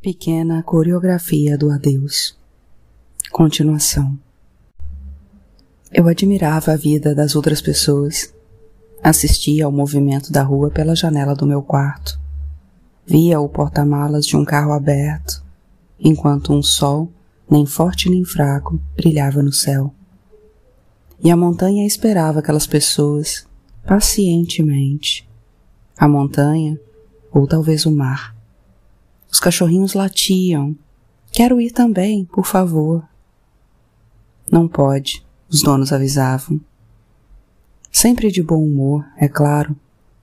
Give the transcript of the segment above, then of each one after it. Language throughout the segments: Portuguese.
Pequena coreografia do adeus. Continuação. Eu admirava a vida das outras pessoas. Assistia ao movimento da rua pela janela do meu quarto. Via o porta-malas de um carro aberto, enquanto um sol, nem forte nem fraco, brilhava no céu. E a montanha esperava aquelas pessoas, pacientemente. A montanha, ou talvez o mar os cachorrinhos latiam. Quero ir também, por favor. Não pode, os donos avisavam. Sempre de bom humor, é claro.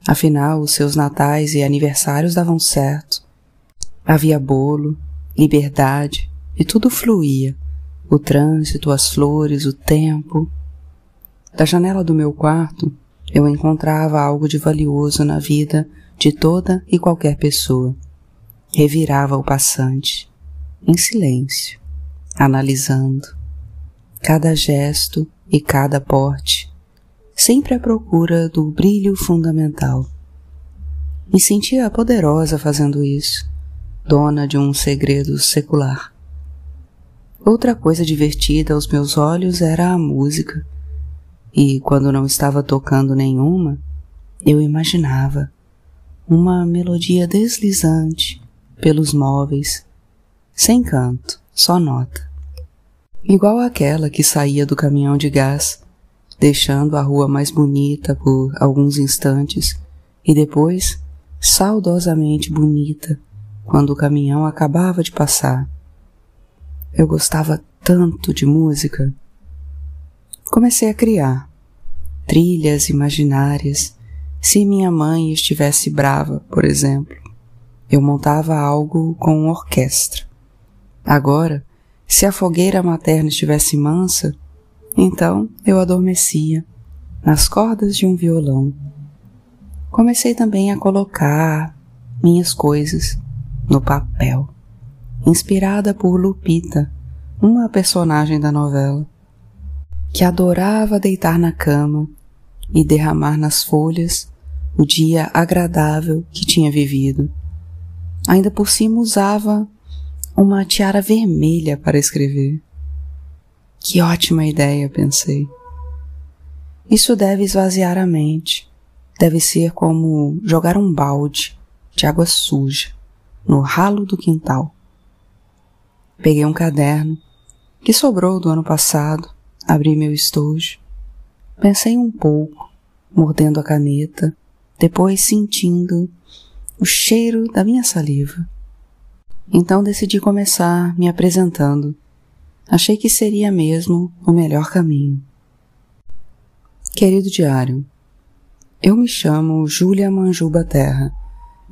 Afinal, os seus natais e aniversários davam certo. Havia bolo, liberdade, e tudo fluía. O trânsito, as flores, o tempo. Da janela do meu quarto, eu encontrava algo de valioso na vida de toda e qualquer pessoa revirava o passante, em silêncio, analisando cada gesto e cada porte, sempre à procura do brilho fundamental. Me sentia poderosa fazendo isso, dona de um segredo secular. Outra coisa divertida aos meus olhos era a música, e quando não estava tocando nenhuma, eu imaginava uma melodia deslizante pelos móveis, sem canto, só nota. Igual aquela que saía do caminhão de gás, deixando a rua mais bonita por alguns instantes e depois saudosamente bonita quando o caminhão acabava de passar. Eu gostava tanto de música. Comecei a criar trilhas imaginárias se minha mãe estivesse brava, por exemplo eu montava algo com orquestra. Agora, se a fogueira materna estivesse mansa, então eu adormecia nas cordas de um violão. Comecei também a colocar minhas coisas no papel, inspirada por Lupita, uma personagem da novela, que adorava deitar na cama e derramar nas folhas o dia agradável que tinha vivido. Ainda por cima usava uma tiara vermelha para escrever. Que ótima ideia, pensei. Isso deve esvaziar a mente. Deve ser como jogar um balde de água suja no ralo do quintal. Peguei um caderno que sobrou do ano passado, abri meu estojo. Pensei um pouco, mordendo a caneta, depois sentindo o cheiro da minha saliva. Então decidi começar me apresentando. Achei que seria mesmo o melhor caminho. Querido diário, eu me chamo Júlia Manjuba Terra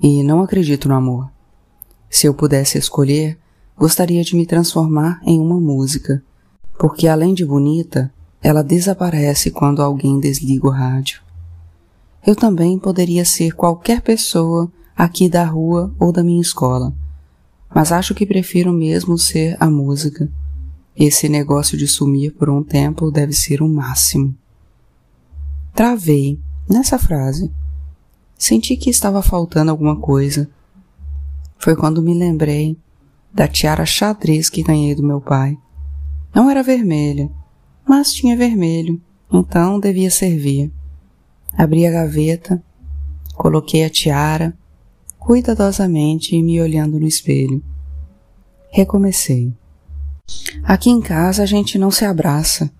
e não acredito no amor. Se eu pudesse escolher, gostaria de me transformar em uma música, porque além de bonita, ela desaparece quando alguém desliga o rádio. Eu também poderia ser qualquer pessoa aqui da rua ou da minha escola, mas acho que prefiro mesmo ser a música. Esse negócio de sumir por um tempo deve ser o máximo. Travei nessa frase. Senti que estava faltando alguma coisa. Foi quando me lembrei da tiara xadrez que ganhei do meu pai. Não era vermelha, mas tinha vermelho, então devia servir. Abri a gaveta, coloquei a tiara cuidadosamente me olhando no espelho. Recomecei. Aqui em casa a gente não se abraça.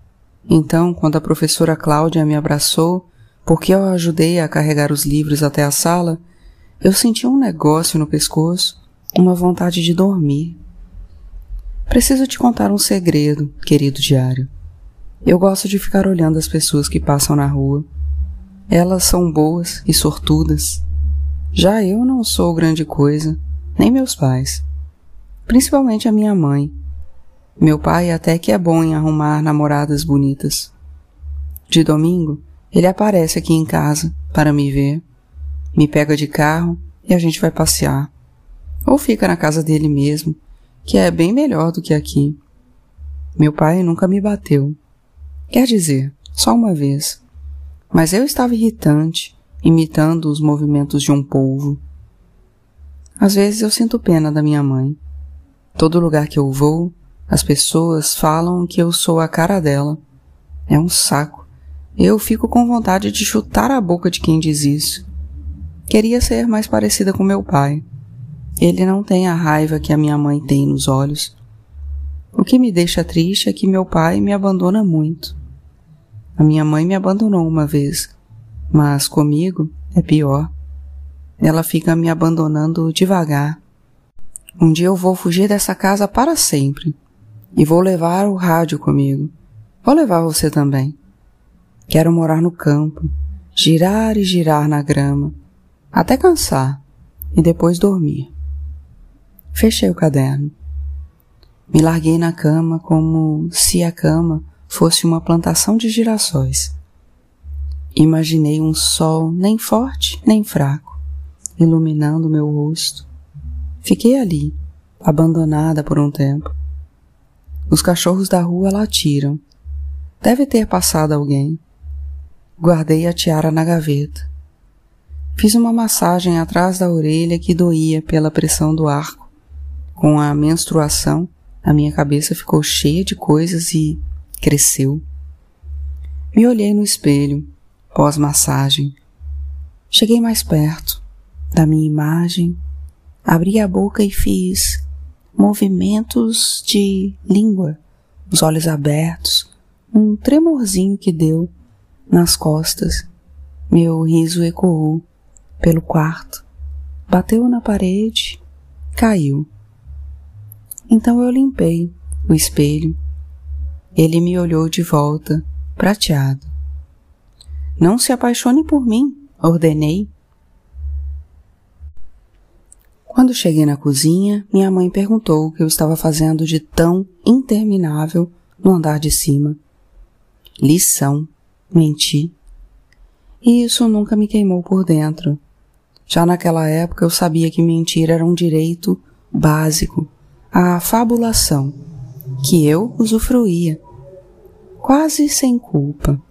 Então, quando a professora Cláudia me abraçou, porque eu a ajudei a carregar os livros até a sala, eu senti um negócio no pescoço, uma vontade de dormir. Preciso te contar um segredo, querido diário. Eu gosto de ficar olhando as pessoas que passam na rua. Elas são boas e sortudas. Já eu não sou grande coisa, nem meus pais. Principalmente a minha mãe. Meu pai até que é bom em arrumar namoradas bonitas. De domingo, ele aparece aqui em casa para me ver, me pega de carro e a gente vai passear. Ou fica na casa dele mesmo, que é bem melhor do que aqui. Meu pai nunca me bateu. Quer dizer, só uma vez. Mas eu estava irritante imitando os movimentos de um polvo. Às vezes eu sinto pena da minha mãe. Todo lugar que eu vou, as pessoas falam que eu sou a cara dela. É um saco. Eu fico com vontade de chutar a boca de quem diz isso. Queria ser mais parecida com meu pai. Ele não tem a raiva que a minha mãe tem nos olhos. O que me deixa triste é que meu pai me abandona muito. A minha mãe me abandonou uma vez, mas comigo é pior. Ela fica me abandonando devagar. Um dia eu vou fugir dessa casa para sempre e vou levar o rádio comigo. Vou levar você também. Quero morar no campo, girar e girar na grama, até cansar e depois dormir. Fechei o caderno. Me larguei na cama como se a cama fosse uma plantação de girassóis. Imaginei um sol nem forte nem fraco, iluminando meu rosto. Fiquei ali, abandonada por um tempo. Os cachorros da rua latiram. Deve ter passado alguém. Guardei a tiara na gaveta. Fiz uma massagem atrás da orelha que doía pela pressão do arco. Com a menstruação, a minha cabeça ficou cheia de coisas e cresceu. Me olhei no espelho, pós-massagem. Cheguei mais perto da minha imagem, abri a boca e fiz movimentos de língua, os olhos abertos, um tremorzinho que deu nas costas. Meu riso ecoou pelo quarto, bateu na parede, caiu. Então eu limpei o espelho. Ele me olhou de volta, prateado. Não se apaixone por mim, ordenei. Quando cheguei na cozinha, minha mãe perguntou o que eu estava fazendo de tão interminável no andar de cima. Lição, menti. E isso nunca me queimou por dentro. Já naquela época eu sabia que mentir era um direito básico, a fabulação, que eu usufruía, quase sem culpa,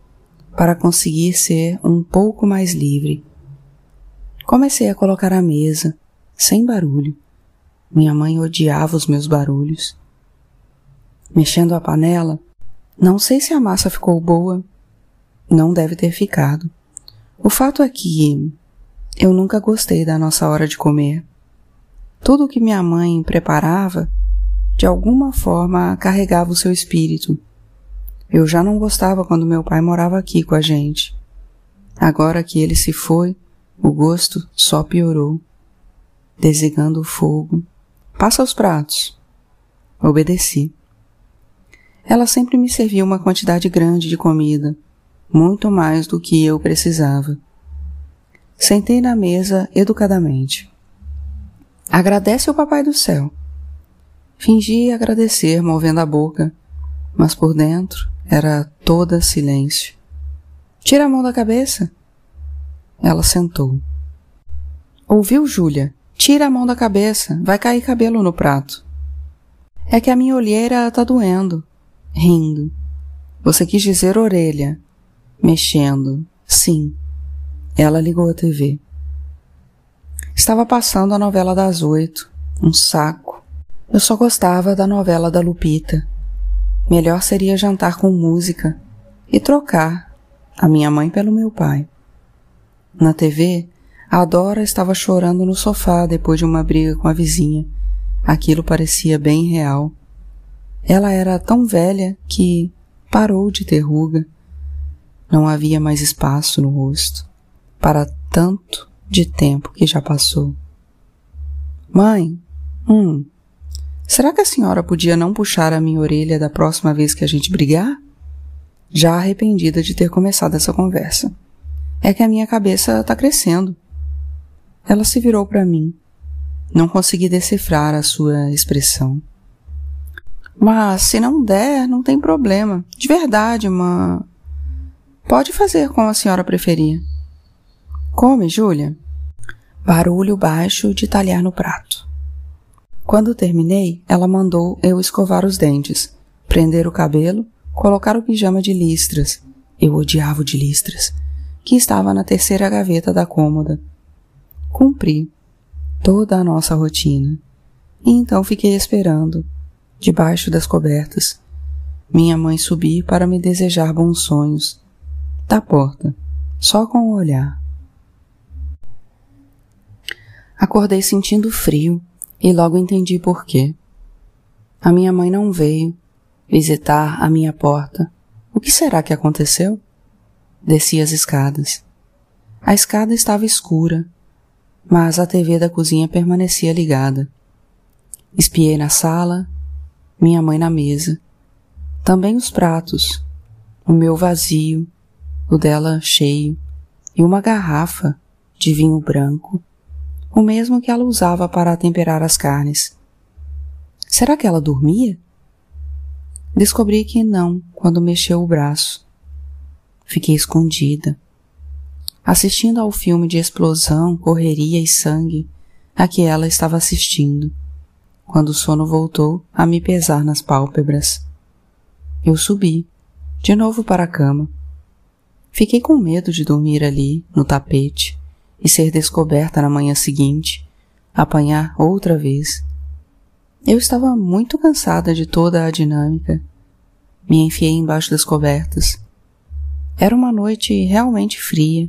para conseguir ser um pouco mais livre. Comecei a colocar a mesa, sem barulho. Minha mãe odiava os meus barulhos. Mexendo a panela, não sei se a massa ficou boa, não deve ter ficado. O fato é que eu nunca gostei da nossa hora de comer. Tudo o que minha mãe preparava, de alguma forma carregava o seu espírito. Eu já não gostava quando meu pai morava aqui com a gente. Agora que ele se foi, o gosto só piorou. Desligando o fogo, passa os pratos. Obedeci. Ela sempre me servia uma quantidade grande de comida, muito mais do que eu precisava. Sentei na mesa educadamente. Agradece ao Papai do Céu. Fingi agradecer, movendo a boca, mas por dentro era toda silêncio. Tira a mão da cabeça. Ela sentou. Ouviu, Júlia? Tira a mão da cabeça, vai cair cabelo no prato. É que a minha olheira tá doendo. Rindo. Você quis dizer orelha, mexendo. Sim. Ela ligou a TV. Estava passando a novela das oito. Um saco. Eu só gostava da novela da Lupita. Melhor seria jantar com música e trocar a minha mãe pelo meu pai. Na TV, a Dora estava chorando no sofá depois de uma briga com a vizinha. Aquilo parecia bem real. Ela era tão velha que parou de ter ruga. Não havia mais espaço no rosto para tanto de tempo que já passou. Mãe, hum, será que a senhora podia não puxar a minha orelha da próxima vez que a gente brigar? Já arrependida de ter começado essa conversa. É que a minha cabeça está crescendo. Ela se virou para mim. Não consegui decifrar a sua expressão. Mas se não der, não tem problema. De verdade, uma Pode fazer como a senhora preferir. Come, Júlia. Barulho baixo de talhar no prato. Quando terminei, ela mandou eu escovar os dentes, prender o cabelo, colocar o pijama de listras. Eu odiava o de listras, que estava na terceira gaveta da cômoda. Cumpri toda a nossa rotina e então fiquei esperando, debaixo das cobertas, minha mãe subir para me desejar bons sonhos, da porta, só com o olhar. Acordei sentindo frio e logo entendi por quê. A minha mãe não veio visitar a minha porta. O que será que aconteceu? Desci as escadas. A escada estava escura, mas a TV da cozinha permanecia ligada. Espiei na sala, minha mãe na mesa, também os pratos, o meu vazio, o dela cheio, e uma garrafa de vinho branco o mesmo que ela usava para temperar as carnes. Será que ela dormia? Descobri que não quando mexeu o braço. Fiquei escondida, assistindo ao filme de explosão, correria e sangue a que ela estava assistindo, quando o sono voltou a me pesar nas pálpebras. Eu subi, de novo para a cama. Fiquei com medo de dormir ali, no tapete, e ser descoberta na manhã seguinte, apanhar outra vez. Eu estava muito cansada de toda a dinâmica. Me enfiei embaixo das cobertas. Era uma noite realmente fria.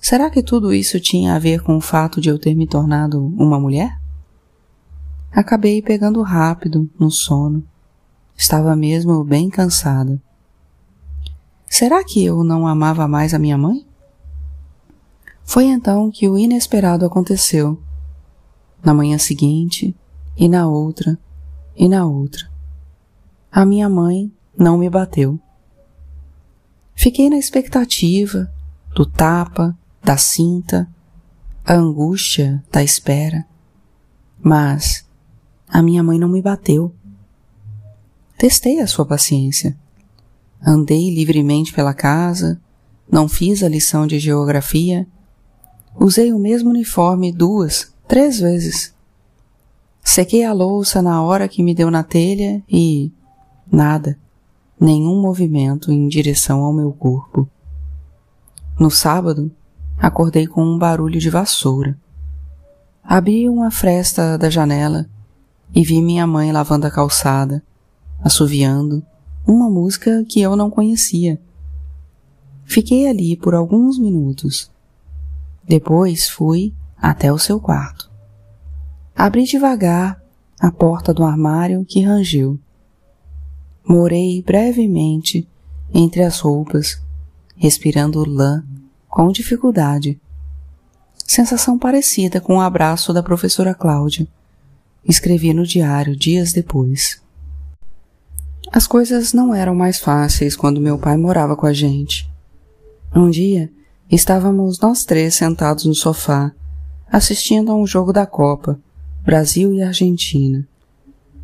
Será que tudo isso tinha a ver com o fato de eu ter me tornado uma mulher? Acabei pegando rápido no sono. Estava mesmo bem cansada. Será que eu não amava mais a minha mãe? Foi então que o inesperado aconteceu. Na manhã seguinte, e na outra, e na outra. A minha mãe não me bateu. Fiquei na expectativa do tapa, da cinta, a angústia da espera. Mas a minha mãe não me bateu. Testei a sua paciência. Andei livremente pela casa, não fiz a lição de geografia Usei o mesmo uniforme duas, três vezes. Sequei a louça na hora que me deu na telha e. nada. Nenhum movimento em direção ao meu corpo. No sábado, acordei com um barulho de vassoura. Abri uma fresta da janela e vi minha mãe lavando a calçada, assoviando uma música que eu não conhecia. Fiquei ali por alguns minutos depois fui até o seu quarto. Abri devagar a porta do armário que rangeu. Morei brevemente entre as roupas, respirando lã com dificuldade. Sensação parecida com o abraço da professora Cláudia. Escrevi no diário dias depois. As coisas não eram mais fáceis quando meu pai morava com a gente. Um dia, Estávamos nós três sentados no sofá, assistindo a um jogo da Copa, Brasil e Argentina.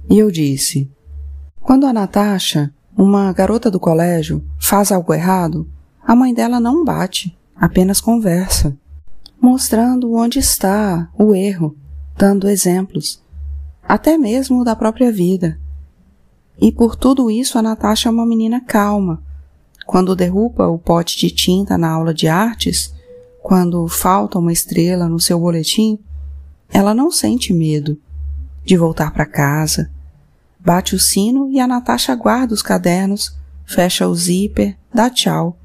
E eu disse: Quando a Natasha, uma garota do colégio, faz algo errado, a mãe dela não bate, apenas conversa, mostrando onde está o erro, dando exemplos, até mesmo da própria vida. E por tudo isso a Natasha é uma menina calma, quando derruba o pote de tinta na aula de artes, quando falta uma estrela no seu boletim, ela não sente medo de voltar para casa. Bate o sino e a Natasha guarda os cadernos, fecha o zíper, dá tchau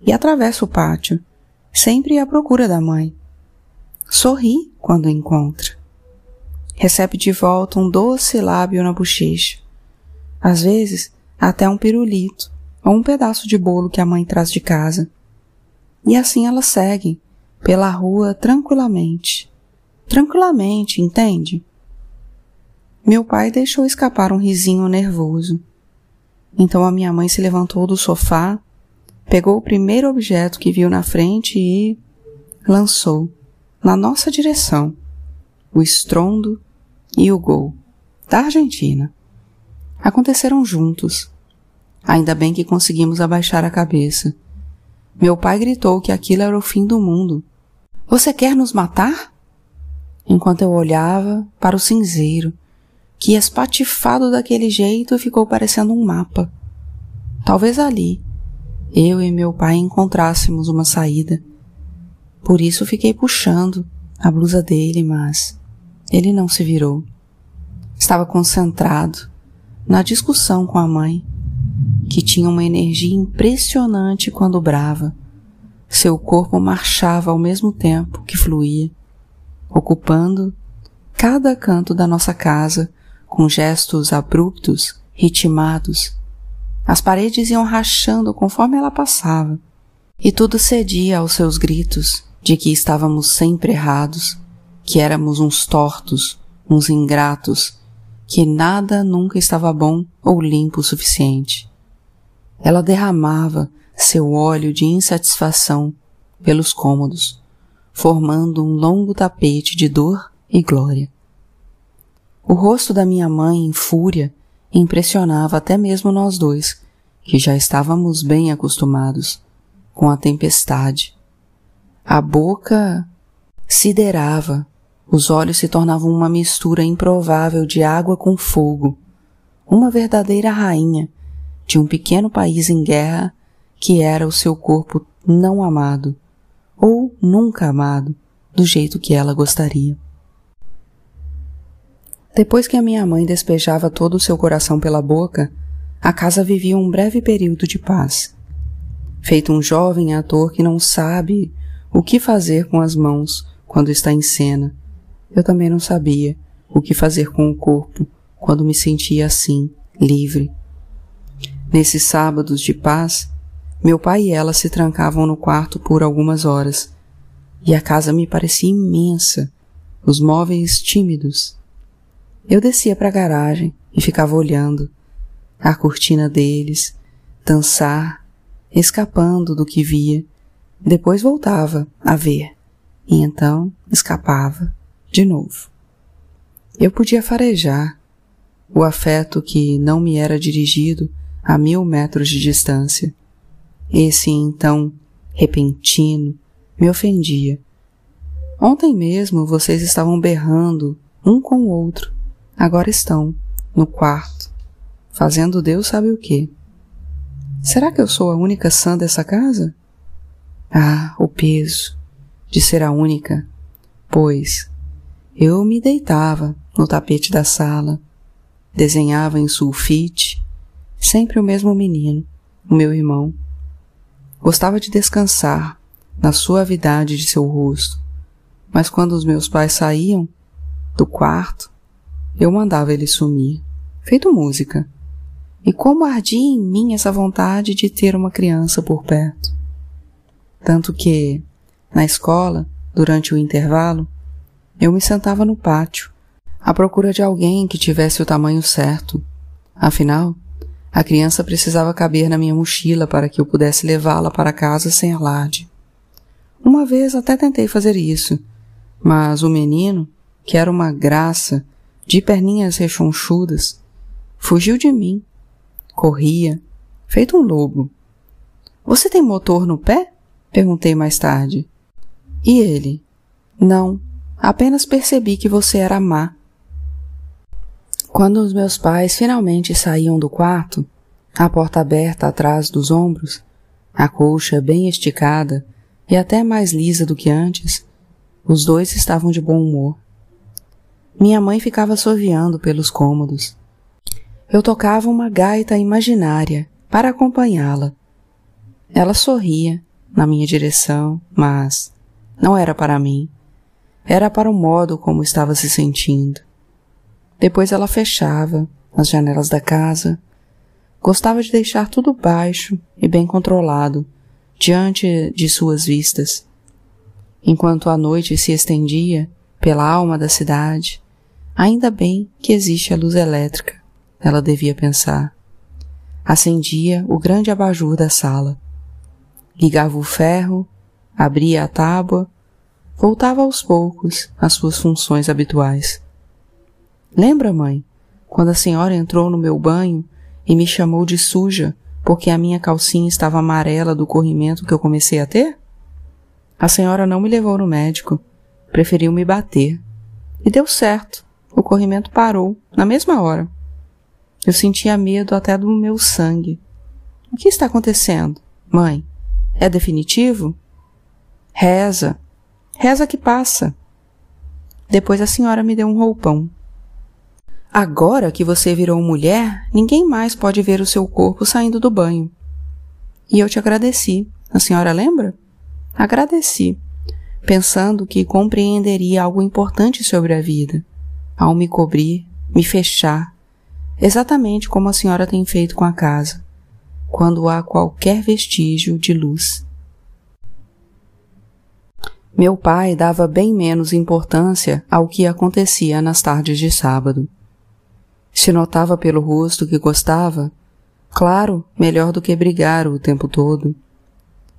e atravessa o pátio, sempre à procura da mãe. Sorri quando encontra. Recebe de volta um doce lábio na bochecha. Às vezes, até um pirulito ou um pedaço de bolo que a mãe traz de casa. E assim elas seguem pela rua tranquilamente. Tranquilamente, entende? Meu pai deixou escapar um risinho nervoso. Então a minha mãe se levantou do sofá, pegou o primeiro objeto que viu na frente e lançou na nossa direção o estrondo e o gol da Argentina. Aconteceram juntos, Ainda bem que conseguimos abaixar a cabeça. Meu pai gritou que aquilo era o fim do mundo. Você quer nos matar? Enquanto eu olhava para o cinzeiro, que espatifado daquele jeito ficou parecendo um mapa. Talvez ali, eu e meu pai encontrássemos uma saída. Por isso fiquei puxando a blusa dele, mas ele não se virou. estava concentrado na discussão com a mãe, que tinha uma energia impressionante quando brava. Seu corpo marchava ao mesmo tempo que fluía, ocupando cada canto da nossa casa com gestos abruptos, ritmados. As paredes iam rachando conforme ela passava, e tudo cedia aos seus gritos de que estávamos sempre errados, que éramos uns tortos, uns ingratos, que nada nunca estava bom ou limpo o suficiente. Ela derramava seu óleo de insatisfação pelos cômodos, formando um longo tapete de dor e glória. O rosto da minha mãe em fúria impressionava até mesmo nós dois, que já estávamos bem acostumados com a tempestade. A boca siderava os olhos se tornavam uma mistura improvável de água com fogo. Uma verdadeira rainha de um pequeno país em guerra que era o seu corpo não amado, ou nunca amado, do jeito que ela gostaria. Depois que a minha mãe despejava todo o seu coração pela boca, a casa vivia um breve período de paz. Feito um jovem ator que não sabe o que fazer com as mãos quando está em cena, eu também não sabia o que fazer com o corpo quando me sentia assim, livre. Nesses sábados de paz, meu pai e ela se trancavam no quarto por algumas horas, e a casa me parecia imensa, os móveis tímidos. Eu descia para a garagem e ficava olhando a cortina deles, dançar, escapando do que via, depois voltava a ver, e então escapava de novo. Eu podia farejar o afeto que não me era dirigido a mil metros de distância. Esse então repentino me ofendia. Ontem mesmo vocês estavam berrando um com o outro. Agora estão no quarto, fazendo Deus sabe o que. Será que eu sou a única sã dessa casa? Ah, o peso de ser a única, pois eu me deitava no tapete da sala, desenhava em sulfite, sempre o mesmo menino, o meu irmão. Gostava de descansar na suavidade de seu rosto, mas quando os meus pais saíam do quarto, eu mandava ele sumir, feito música. E como ardia em mim essa vontade de ter uma criança por perto. Tanto que, na escola, durante o intervalo, eu me sentava no pátio, à procura de alguém que tivesse o tamanho certo. Afinal, a criança precisava caber na minha mochila para que eu pudesse levá-la para casa sem alarde. Uma vez até tentei fazer isso, mas o menino, que era uma graça, de perninhas rechonchudas, fugiu de mim. Corria, feito um lobo. Você tem motor no pé? Perguntei mais tarde. E ele? Não, Apenas percebi que você era má. Quando os meus pais finalmente saíam do quarto, a porta aberta atrás dos ombros, a colcha bem esticada e até mais lisa do que antes, os dois estavam de bom humor. Minha mãe ficava soviando pelos cômodos. Eu tocava uma gaita imaginária para acompanhá-la. Ela sorria na minha direção, mas não era para mim. Era para o modo como estava se sentindo. Depois ela fechava as janelas da casa. Gostava de deixar tudo baixo e bem controlado diante de suas vistas. Enquanto a noite se estendia pela alma da cidade, ainda bem que existe a luz elétrica, ela devia pensar. Acendia o grande abajur da sala. Ligava o ferro, abria a tábua voltava aos poucos às suas funções habituais. Lembra, mãe, quando a senhora entrou no meu banho e me chamou de suja porque a minha calcinha estava amarela do corrimento que eu comecei a ter? A senhora não me levou no médico, preferiu me bater. E deu certo, o corrimento parou, na mesma hora. Eu sentia medo até do meu sangue. O que está acontecendo? Mãe, é definitivo? Reza, Reza que passa. Depois a senhora me deu um roupão. Agora que você virou mulher, ninguém mais pode ver o seu corpo saindo do banho. E eu te agradeci. A senhora lembra? Agradeci, pensando que compreenderia algo importante sobre a vida, ao me cobrir, me fechar, exatamente como a senhora tem feito com a casa, quando há qualquer vestígio de luz. Meu pai dava bem menos importância ao que acontecia nas tardes de sábado. Se notava pelo rosto que gostava, claro, melhor do que brigar o tempo todo.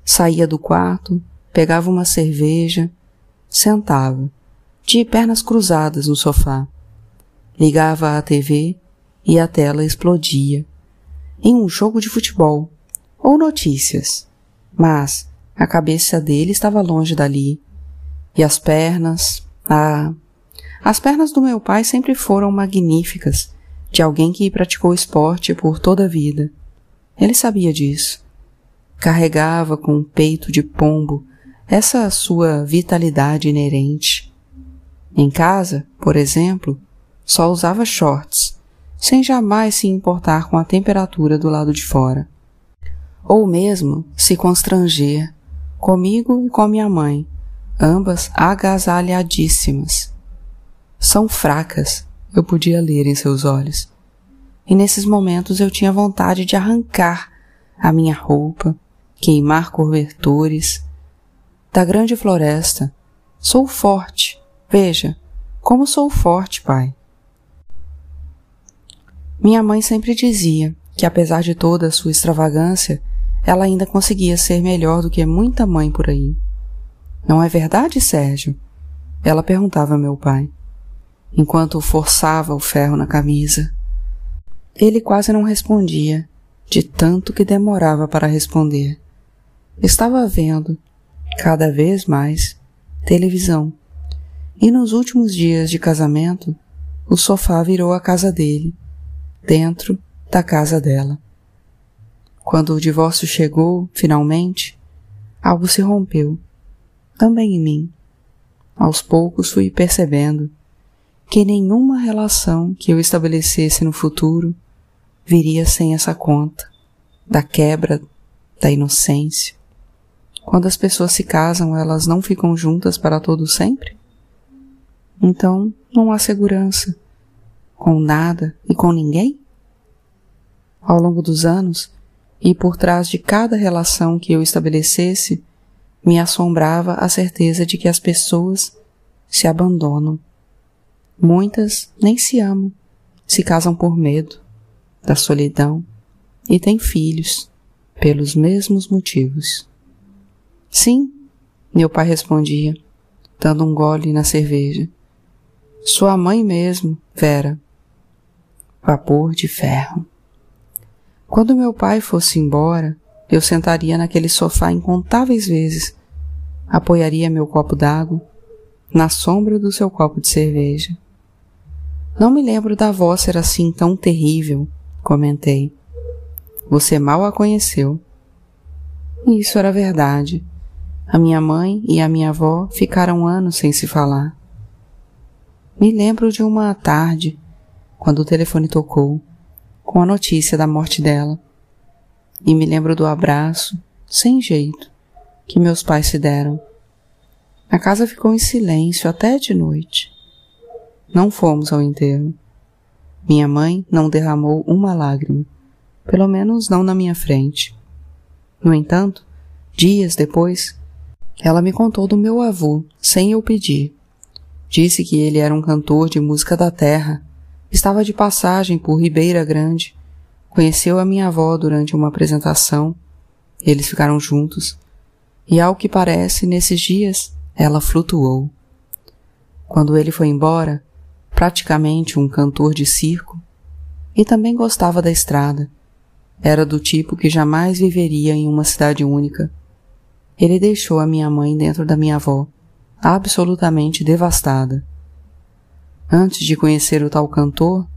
Saía do quarto, pegava uma cerveja, sentava, de pernas cruzadas no sofá. Ligava a TV e a tela explodia. Em um jogo de futebol ou notícias. Mas a cabeça dele estava longe dali e as pernas, ah, as pernas do meu pai sempre foram magníficas, de alguém que praticou esporte por toda a vida. Ele sabia disso. Carregava com um peito de pombo essa sua vitalidade inerente. Em casa, por exemplo, só usava shorts, sem jamais se importar com a temperatura do lado de fora. Ou mesmo se constranger, comigo e com minha mãe, ambas agasalhadíssimas. São fracas, eu podia ler em seus olhos. E nesses momentos eu tinha vontade de arrancar a minha roupa, queimar cobertores. Da grande floresta, sou forte. Veja, como sou forte, pai. Minha mãe sempre dizia que, apesar de toda a sua extravagância, ela ainda conseguia ser melhor do que muita mãe por aí. Não é verdade, Sérgio? Ela perguntava a meu pai, enquanto forçava o ferro na camisa. Ele quase não respondia, de tanto que demorava para responder. Estava vendo, cada vez mais, televisão. E nos últimos dias de casamento, o sofá virou a casa dele, dentro da casa dela. Quando o divórcio chegou, finalmente, algo se rompeu também em mim. Aos poucos fui percebendo que nenhuma relação que eu estabelecesse no futuro viria sem essa conta da quebra da inocência. Quando as pessoas se casam, elas não ficam juntas para todo sempre? Então não há segurança com nada e com ninguém? Ao longo dos anos, e por trás de cada relação que eu estabelecesse, me assombrava a certeza de que as pessoas se abandonam. Muitas nem se amam, se casam por medo da solidão e têm filhos pelos mesmos motivos. Sim, meu pai respondia, dando um gole na cerveja. Sua mãe mesmo, Vera. Vapor de ferro. Quando meu pai fosse embora, eu sentaria naquele sofá incontáveis vezes apoiaria meu copo d'água na sombra do seu copo de cerveja. Não me lembro da voz ser assim tão terrível, comentei. Você mal a conheceu. E isso era verdade. A minha mãe e a minha avó ficaram anos sem se falar. Me lembro de uma tarde, quando o telefone tocou, com a notícia da morte dela. E me lembro do abraço, sem jeito, que meus pais se deram. A casa ficou em silêncio até de noite. Não fomos ao enterro. Minha mãe não derramou uma lágrima, pelo menos não na minha frente. No entanto, dias depois, ela me contou do meu avô, sem eu pedir. Disse que ele era um cantor de música da terra, estava de passagem por Ribeira Grande, conheceu a minha avó durante uma apresentação, eles ficaram juntos e ao que parece, nesses dias, ela flutuou. Quando ele foi embora, praticamente um cantor de circo, e também gostava da estrada. Era do tipo que jamais viveria em uma cidade única. Ele deixou a minha mãe dentro da minha avó, absolutamente devastada. Antes de conhecer o tal cantor,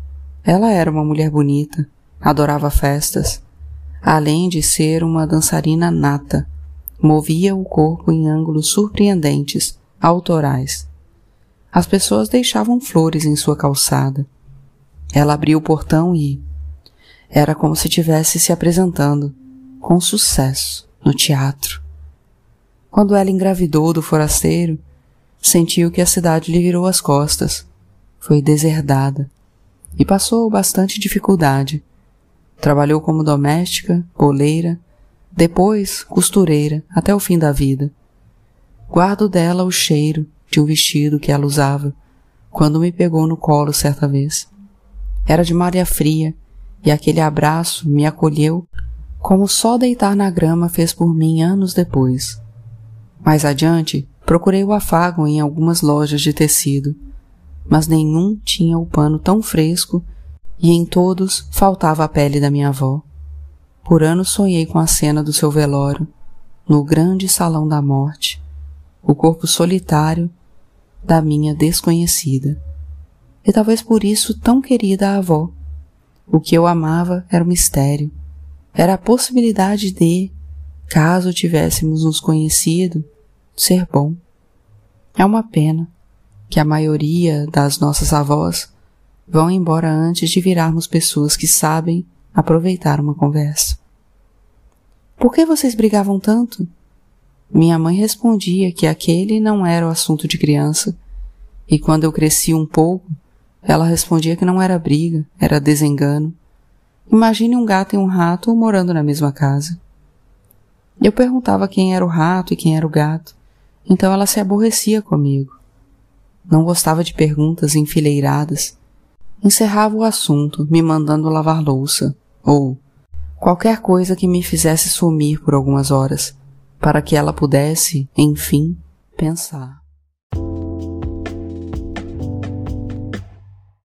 ela era uma mulher bonita, adorava festas, além de ser uma dançarina nata movia o corpo em ângulos surpreendentes, autorais. As pessoas deixavam flores em sua calçada. Ela abriu o portão e era como se tivesse se apresentando com sucesso no teatro. Quando ela engravidou do forasteiro, sentiu que a cidade lhe virou as costas. Foi deserdada e passou bastante dificuldade. Trabalhou como doméstica, boleira, depois costureira até o fim da vida. Guardo dela o cheiro de um vestido que ela usava quando me pegou no colo certa vez. Era de malha fria e aquele abraço me acolheu como só deitar na grama fez por mim anos depois. Mais adiante, procurei o afago em algumas lojas de tecido, mas nenhum tinha o pano tão fresco e em todos faltava a pele da minha avó. Por anos sonhei com a cena do seu velório, no grande salão da morte, o corpo solitário da minha desconhecida. E talvez por isso tão querida a avó. O que eu amava era o mistério. Era a possibilidade de, caso tivéssemos nos conhecido, ser bom. É uma pena que a maioria das nossas avós vão embora antes de virarmos pessoas que sabem aproveitar uma conversa. Por que vocês brigavam tanto? Minha mãe respondia que aquele não era o assunto de criança, e quando eu cresci um pouco, ela respondia que não era briga, era desengano. Imagine um gato e um rato morando na mesma casa. Eu perguntava quem era o rato e quem era o gato, então ela se aborrecia comigo. Não gostava de perguntas enfileiradas. Encerrava o assunto me mandando lavar louça, ou qualquer coisa que me fizesse sumir por algumas horas, para que ela pudesse, enfim, pensar.